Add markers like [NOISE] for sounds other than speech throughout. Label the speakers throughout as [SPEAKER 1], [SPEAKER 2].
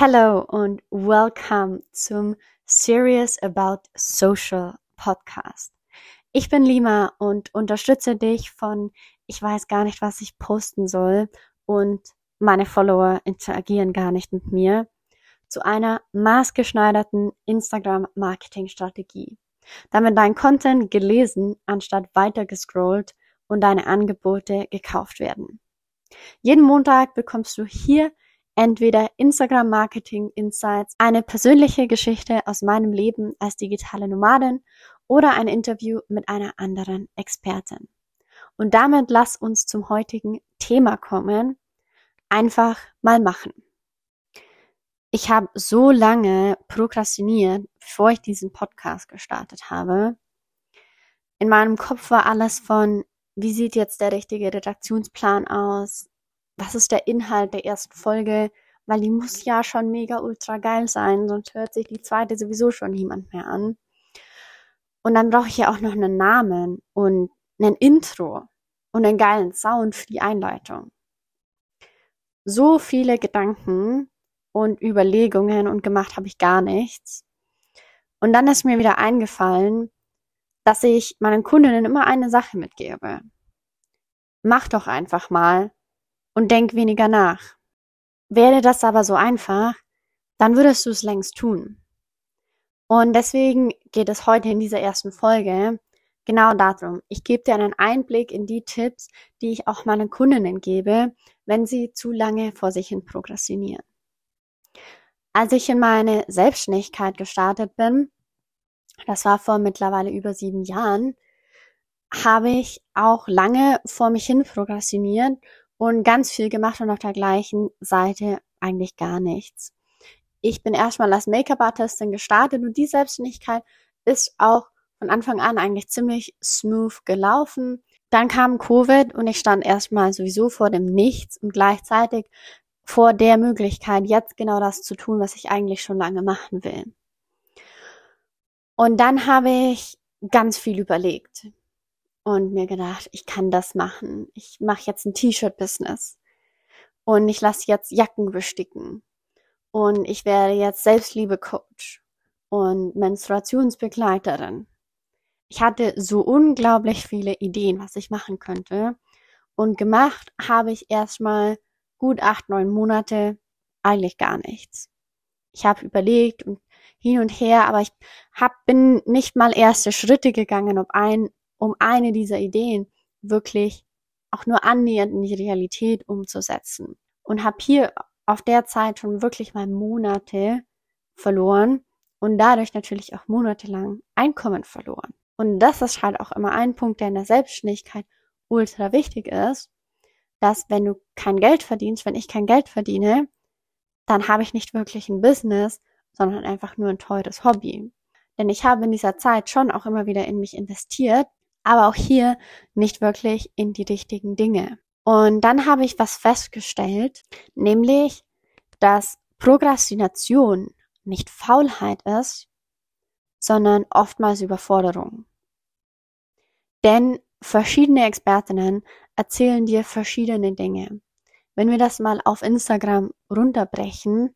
[SPEAKER 1] Hello und welcome zum Serious About Social Podcast. Ich bin Lima und unterstütze dich von ich weiß gar nicht, was ich posten soll und meine Follower interagieren gar nicht mit mir zu einer maßgeschneiderten Instagram Marketing Strategie. Damit dein Content gelesen anstatt weiter gescrollt und deine Angebote gekauft werden. Jeden Montag bekommst du hier entweder Instagram Marketing Insights, eine persönliche Geschichte aus meinem Leben als digitale Nomadin oder ein Interview mit einer anderen Expertin. Und damit lass uns zum heutigen Thema kommen. Einfach mal machen. Ich habe so lange prokrastiniert, bevor ich diesen Podcast gestartet habe. In meinem Kopf war alles von, wie sieht jetzt der richtige Redaktionsplan aus? Was ist der Inhalt der ersten Folge, weil die muss ja schon mega ultra geil sein, sonst hört sich die zweite sowieso schon niemand mehr an. Und dann brauche ich ja auch noch einen Namen und ein Intro und einen geilen Sound für die Einleitung. So viele Gedanken und Überlegungen und gemacht habe ich gar nichts. Und dann ist mir wieder eingefallen, dass ich meinen Kundinnen immer eine Sache mitgebe. Mach doch einfach mal und denk weniger nach. Wäre das aber so einfach, dann würdest du es längst tun. Und deswegen geht es heute in dieser ersten Folge genau darum. Ich gebe dir einen Einblick in die Tipps, die ich auch meinen Kundinnen gebe, wenn sie zu lange vor sich hin prokrastinieren. Als ich in meine Selbstständigkeit gestartet bin, das war vor mittlerweile über sieben Jahren, habe ich auch lange vor mich hin prokrastiniert und ganz viel gemacht und auf der gleichen Seite eigentlich gar nichts. Ich bin erstmal als Make-up-Artistin gestartet und die Selbstständigkeit ist auch von Anfang an eigentlich ziemlich smooth gelaufen. Dann kam Covid und ich stand erstmal sowieso vor dem Nichts und gleichzeitig vor der Möglichkeit, jetzt genau das zu tun, was ich eigentlich schon lange machen will. Und dann habe ich ganz viel überlegt und mir gedacht, ich kann das machen. Ich mache jetzt ein T-Shirt-Business und ich lasse jetzt Jacken besticken und ich werde jetzt Selbstliebe-Coach und Menstruationsbegleiterin. Ich hatte so unglaublich viele Ideen, was ich machen könnte und gemacht habe ich erstmal gut acht, neun Monate eigentlich gar nichts. Ich habe überlegt und hin und her, aber ich hab, bin nicht mal erste Schritte gegangen, um ein um eine dieser Ideen wirklich auch nur annähernd in die Realität umzusetzen. Und habe hier auf der Zeit schon wirklich mal Monate verloren und dadurch natürlich auch monatelang Einkommen verloren. Und das ist halt auch immer ein Punkt, der in der Selbstständigkeit ultra wichtig ist, dass wenn du kein Geld verdienst, wenn ich kein Geld verdiene, dann habe ich nicht wirklich ein Business, sondern einfach nur ein teures Hobby. Denn ich habe in dieser Zeit schon auch immer wieder in mich investiert aber auch hier nicht wirklich in die richtigen Dinge. Und dann habe ich was festgestellt, nämlich, dass Prokrastination nicht Faulheit ist, sondern oftmals Überforderung. Denn verschiedene Expertinnen erzählen dir verschiedene Dinge. Wenn wir das mal auf Instagram runterbrechen,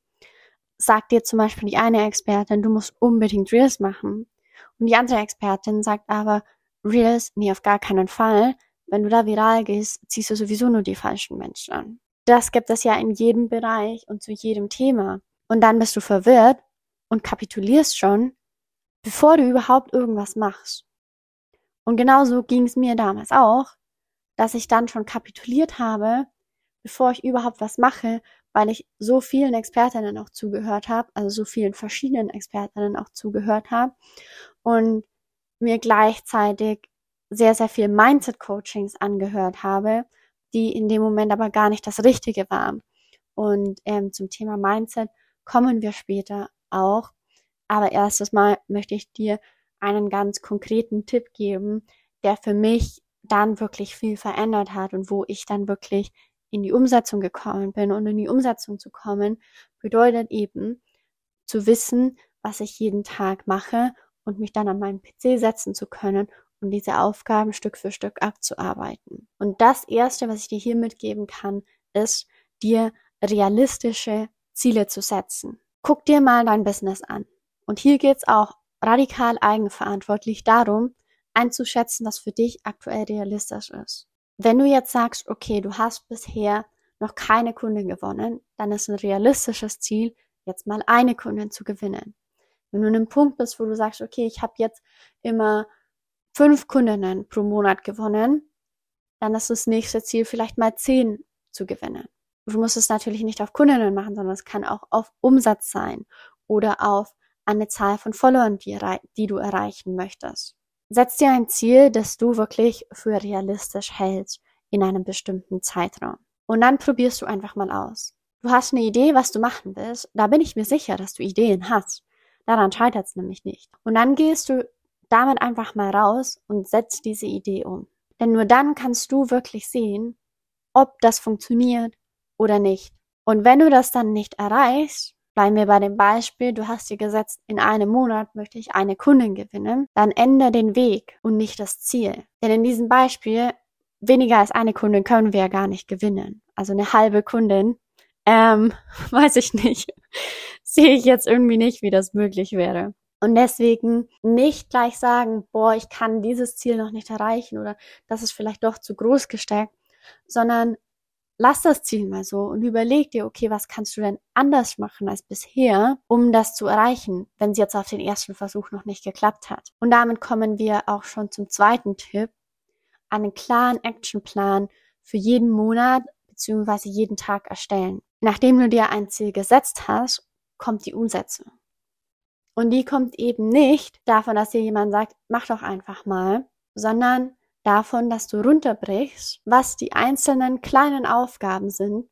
[SPEAKER 1] sagt dir zum Beispiel die eine Expertin, du musst unbedingt Reels machen. Und die andere Expertin sagt aber, Reels, nee, auf gar keinen Fall. Wenn du da viral gehst, ziehst du sowieso nur die falschen Menschen an. Das gibt es ja in jedem Bereich und zu jedem Thema. Und dann bist du verwirrt und kapitulierst schon, bevor du überhaupt irgendwas machst. Und genauso ging es mir damals auch, dass ich dann schon kapituliert habe, bevor ich überhaupt was mache, weil ich so vielen Expertinnen auch zugehört habe, also so vielen verschiedenen Expertinnen auch zugehört habe. Und mir gleichzeitig sehr, sehr viel Mindset-Coachings angehört habe, die in dem Moment aber gar nicht das Richtige waren. Und ähm, zum Thema Mindset kommen wir später auch. Aber erstes Mal möchte ich dir einen ganz konkreten Tipp geben, der für mich dann wirklich viel verändert hat und wo ich dann wirklich in die Umsetzung gekommen bin. Und in die Umsetzung zu kommen, bedeutet eben zu wissen, was ich jeden Tag mache und mich dann an meinen PC setzen zu können und diese Aufgaben Stück für Stück abzuarbeiten. Und das Erste, was ich dir hier mitgeben kann, ist, dir realistische Ziele zu setzen. Guck dir mal dein Business an. Und hier geht's auch radikal eigenverantwortlich darum, einzuschätzen, was für dich aktuell realistisch ist. Wenn du jetzt sagst, okay, du hast bisher noch keine Kunden gewonnen, dann ist ein realistisches Ziel, jetzt mal eine Kundin zu gewinnen. Wenn du an einem Punkt bist, wo du sagst, okay, ich habe jetzt immer fünf Kundinnen pro Monat gewonnen, dann ist das nächste Ziel vielleicht mal zehn zu gewinnen. Du musst es natürlich nicht auf Kundinnen machen, sondern es kann auch auf Umsatz sein oder auf eine Zahl von Followern, die, die du erreichen möchtest. Setz dir ein Ziel, das du wirklich für realistisch hältst in einem bestimmten Zeitraum. Und dann probierst du einfach mal aus. Du hast eine Idee, was du machen willst. Da bin ich mir sicher, dass du Ideen hast. Daran scheitert es nämlich nicht. Und dann gehst du damit einfach mal raus und setzt diese Idee um. Denn nur dann kannst du wirklich sehen, ob das funktioniert oder nicht. Und wenn du das dann nicht erreichst, bleiben wir bei dem Beispiel, du hast dir gesetzt, in einem Monat möchte ich eine Kundin gewinnen, dann ändere den Weg und nicht das Ziel. Denn in diesem Beispiel, weniger als eine Kundin können wir ja gar nicht gewinnen. Also eine halbe Kundin, ähm, [LAUGHS] weiß ich nicht. Sehe ich jetzt irgendwie nicht, wie das möglich wäre. Und deswegen nicht gleich sagen, boah, ich kann dieses Ziel noch nicht erreichen oder das ist vielleicht doch zu groß gesteckt, sondern lass das Ziel mal so und überleg dir, okay, was kannst du denn anders machen als bisher, um das zu erreichen, wenn es jetzt auf den ersten Versuch noch nicht geklappt hat. Und damit kommen wir auch schon zum zweiten Tipp, einen klaren Actionplan für jeden Monat bzw. jeden Tag erstellen. Nachdem du dir ein Ziel gesetzt hast, kommt die Umsetzung. Und die kommt eben nicht davon, dass dir jemand sagt, mach doch einfach mal, sondern davon, dass du runterbrichst, was die einzelnen kleinen Aufgaben sind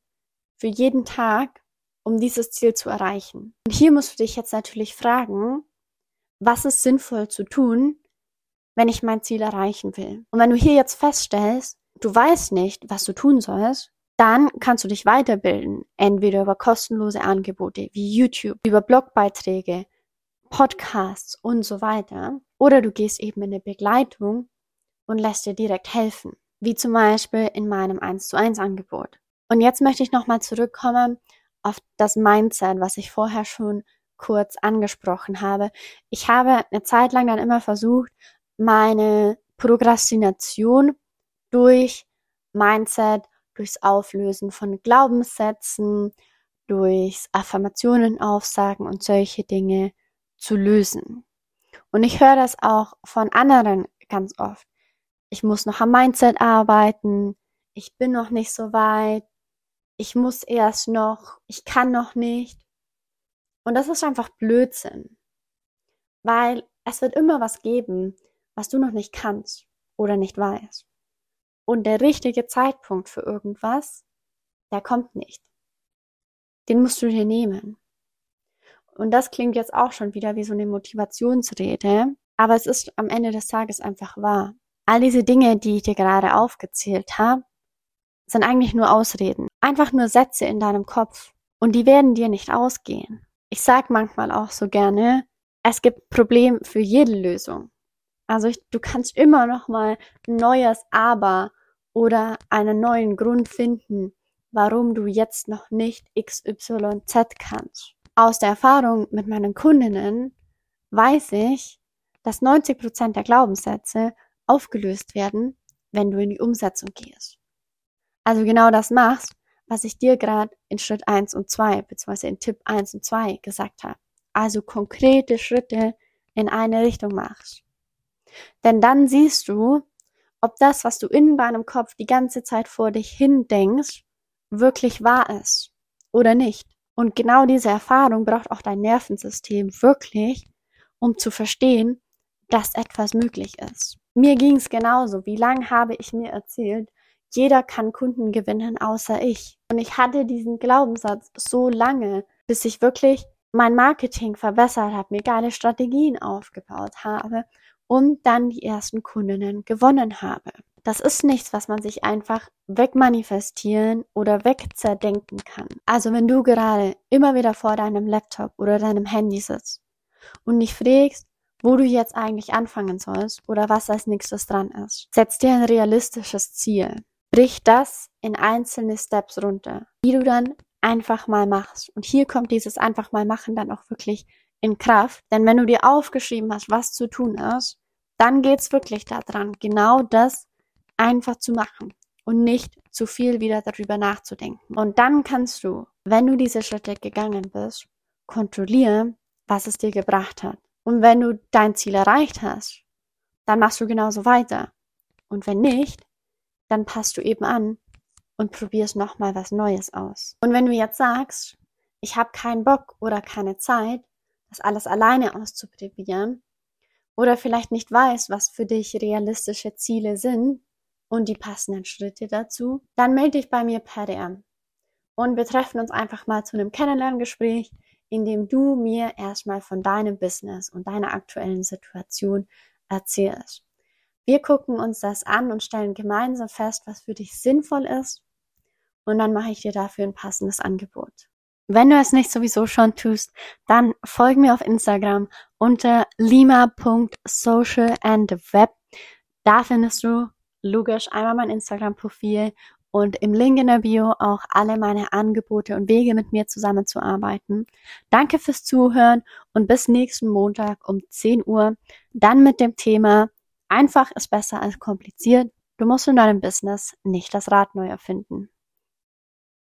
[SPEAKER 1] für jeden Tag, um dieses Ziel zu erreichen. Und hier musst du dich jetzt natürlich fragen, was ist sinnvoll zu tun, wenn ich mein Ziel erreichen will. Und wenn du hier jetzt feststellst, du weißt nicht, was du tun sollst, dann kannst du dich weiterbilden, entweder über kostenlose Angebote wie YouTube, über Blogbeiträge, Podcasts und so weiter, oder du gehst eben in eine Begleitung und lässt dir direkt helfen, wie zum Beispiel in meinem 1 zu 1 Angebot. Und jetzt möchte ich nochmal zurückkommen auf das Mindset, was ich vorher schon kurz angesprochen habe. Ich habe eine Zeit lang dann immer versucht, meine Prokrastination durch Mindset, durchs Auflösen von Glaubenssätzen, durchs Affirmationen aufsagen und solche Dinge zu lösen. Und ich höre das auch von anderen ganz oft ich muss noch am Mindset arbeiten, ich bin noch nicht so weit, ich muss erst noch, ich kann noch nicht. Und das ist einfach Blödsinn. Weil es wird immer was geben, was du noch nicht kannst oder nicht weißt. Und der richtige Zeitpunkt für irgendwas, der kommt nicht. Den musst du dir nehmen. Und das klingt jetzt auch schon wieder wie so eine Motivationsrede, aber es ist am Ende des Tages einfach wahr. All diese Dinge, die ich dir gerade aufgezählt habe, sind eigentlich nur Ausreden. Einfach nur Sätze in deinem Kopf. Und die werden dir nicht ausgehen. Ich sag manchmal auch so gerne, es gibt Problem für jede Lösung. Also ich, du kannst immer noch mal ein neues Aber oder einen neuen Grund finden, warum du jetzt noch nicht XYZ kannst. Aus der Erfahrung mit meinen Kundinnen weiß ich, dass 90 Prozent der Glaubenssätze aufgelöst werden, wenn du in die Umsetzung gehst. Also genau das machst, was ich dir gerade in Schritt 1 und 2, beziehungsweise in Tipp 1 und 2 gesagt habe. Also konkrete Schritte in eine Richtung machst. Denn dann siehst du, ob das, was du in deinem Kopf die ganze Zeit vor dich hin denkst, wirklich wahr ist oder nicht. Und genau diese Erfahrung braucht auch dein Nervensystem wirklich, um zu verstehen, dass etwas möglich ist. Mir ging es genauso. Wie lange habe ich mir erzählt, jeder kann Kunden gewinnen außer ich. Und ich hatte diesen Glaubenssatz so lange, bis ich wirklich mein Marketing verbessert habe, mir geile Strategien aufgebaut habe und dann die ersten Kundinnen gewonnen habe. Das ist nichts, was man sich einfach wegmanifestieren oder wegzerdenken kann. Also wenn du gerade immer wieder vor deinem Laptop oder deinem Handy sitzt und dich fragst, wo du jetzt eigentlich anfangen sollst oder was als nächstes dran ist. Setz dir ein realistisches Ziel. Brich das in einzelne Steps runter, die du dann einfach mal machst. Und hier kommt dieses einfach mal machen dann auch wirklich in Kraft. Denn wenn du dir aufgeschrieben hast, was zu tun ist, dann geht's wirklich daran, genau das einfach zu machen und nicht zu viel wieder darüber nachzudenken. Und dann kannst du, wenn du diese Schritte gegangen bist, kontrollieren, was es dir gebracht hat. Und wenn du dein Ziel erreicht hast, dann machst du genauso weiter. Und wenn nicht, dann passt du eben an und probierst nochmal was Neues aus. Und wenn du jetzt sagst, ich habe keinen Bock oder keine Zeit, das alles alleine auszuprobieren, oder vielleicht nicht weißt, was für dich realistische Ziele sind und die passenden Schritte dazu, dann melde dich bei mir per DM. Und wir treffen uns einfach mal zu einem Kennenlerngespräch, in dem du mir erstmal von deinem Business und deiner aktuellen Situation erzählst. Wir gucken uns das an und stellen gemeinsam fest, was für dich sinnvoll ist. Und dann mache ich dir dafür ein passendes Angebot. Wenn du es nicht sowieso schon tust, dann folg mir auf Instagram unter lima.socialandweb. Da findest du logisch einmal mein Instagram-Profil und im Link in der Bio auch alle meine Angebote und Wege mit mir zusammenzuarbeiten. Danke fürs Zuhören und bis nächsten Montag um 10 Uhr. Dann mit dem Thema Einfach ist besser als kompliziert. Du musst in deinem Business nicht das Rad neu erfinden.